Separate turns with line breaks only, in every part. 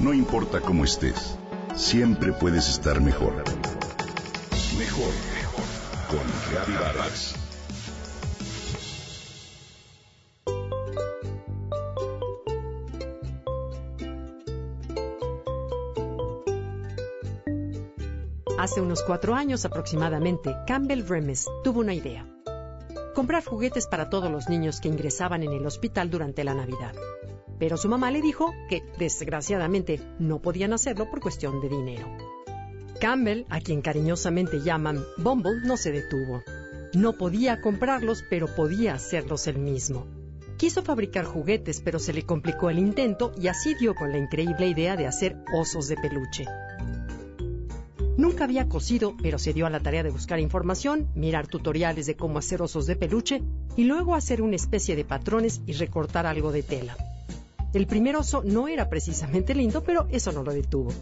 No importa cómo estés, siempre puedes estar mejor. Mejor, mejor. Con Reavivadas.
Hace unos cuatro años aproximadamente, Campbell Remes tuvo una idea. Comprar juguetes para todos los niños que ingresaban en el hospital durante la Navidad. Pero su mamá le dijo que, desgraciadamente, no podían hacerlo por cuestión de dinero. Campbell, a quien cariñosamente llaman Bumble, no se detuvo. No podía comprarlos, pero podía hacerlos él mismo. Quiso fabricar juguetes, pero se le complicó el intento y así dio con la increíble idea de hacer osos de peluche. Nunca había cosido, pero se dio a la tarea de buscar información, mirar tutoriales de cómo hacer osos de peluche y luego hacer una especie de patrones y recortar algo de tela. El primer oso no era precisamente lindo, pero eso no lo detuvo.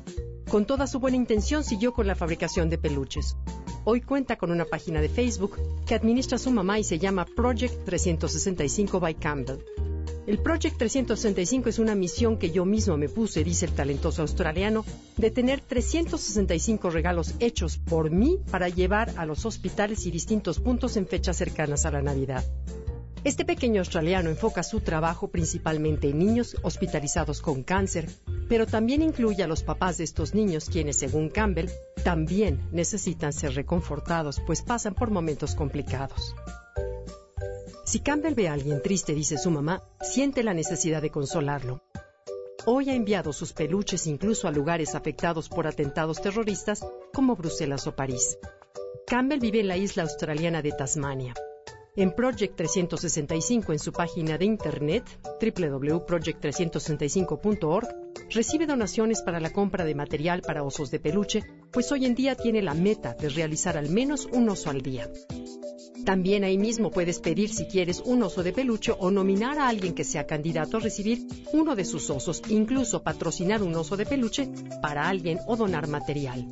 Con toda su buena intención siguió con la fabricación de peluches. Hoy cuenta con una página de Facebook que administra su mamá y se llama Project 365 by Campbell. El Project 365 es una misión que yo mismo me puse, dice el talentoso australiano, de tener 365 regalos hechos por mí para llevar a los hospitales y distintos puntos en fechas cercanas a la Navidad. Este pequeño australiano enfoca su trabajo principalmente en niños hospitalizados con cáncer, pero también incluye a los papás de estos niños quienes, según Campbell, también necesitan ser reconfortados, pues pasan por momentos complicados. Si Campbell ve a alguien triste, dice su mamá, siente la necesidad de consolarlo. Hoy ha enviado sus peluches incluso a lugares afectados por atentados terroristas como Bruselas o París. Campbell vive en la isla australiana de Tasmania. En Project 365, en su página de internet www.project365.org, recibe donaciones para la compra de material para osos de peluche, pues hoy en día tiene la meta de realizar al menos un oso al día. También ahí mismo puedes pedir si quieres un oso de peluche o nominar a alguien que sea candidato a recibir uno de sus osos, incluso patrocinar un oso de peluche para alguien o donar material.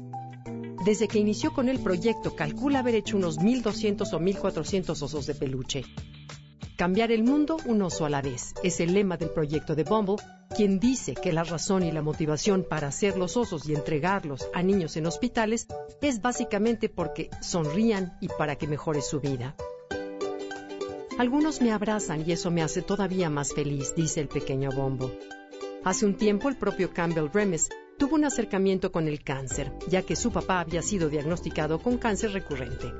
Desde que inició con el proyecto, calcula haber hecho unos 1.200 o 1.400 osos de peluche. Cambiar el mundo un oso a la vez es el lema del proyecto de Bumble, quien dice que la razón y la motivación para hacer los osos y entregarlos a niños en hospitales es básicamente porque sonrían y para que mejore su vida. Algunos me abrazan y eso me hace todavía más feliz, dice el pequeño Bombo. Hace un tiempo el propio Campbell Remes tuvo un acercamiento con el cáncer, ya que su papá había sido diagnosticado con cáncer recurrente.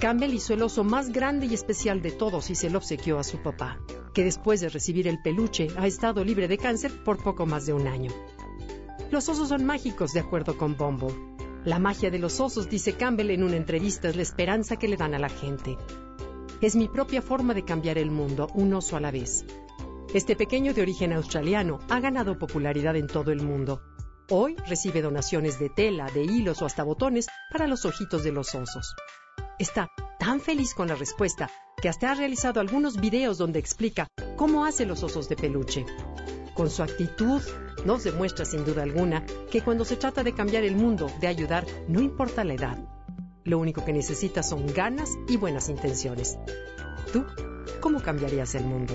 Campbell hizo el oso más grande y especial de todos y se lo obsequió a su papá, que después de recibir el peluche ha estado libre de cáncer por poco más de un año. Los osos son mágicos, de acuerdo con Bumble. La magia de los osos, dice Campbell en una entrevista, es la esperanza que le dan a la gente. Es mi propia forma de cambiar el mundo, un oso a la vez. Este pequeño de origen australiano ha ganado popularidad en todo el mundo. Hoy recibe donaciones de tela, de hilos o hasta botones para los ojitos de los osos. Está tan feliz con la respuesta que hasta ha realizado algunos videos donde explica cómo hace los osos de peluche. Con su actitud nos demuestra sin duda alguna que cuando se trata de cambiar el mundo, de ayudar, no importa la edad. Lo único que necesita son ganas y buenas intenciones. ¿Tú cómo cambiarías el mundo?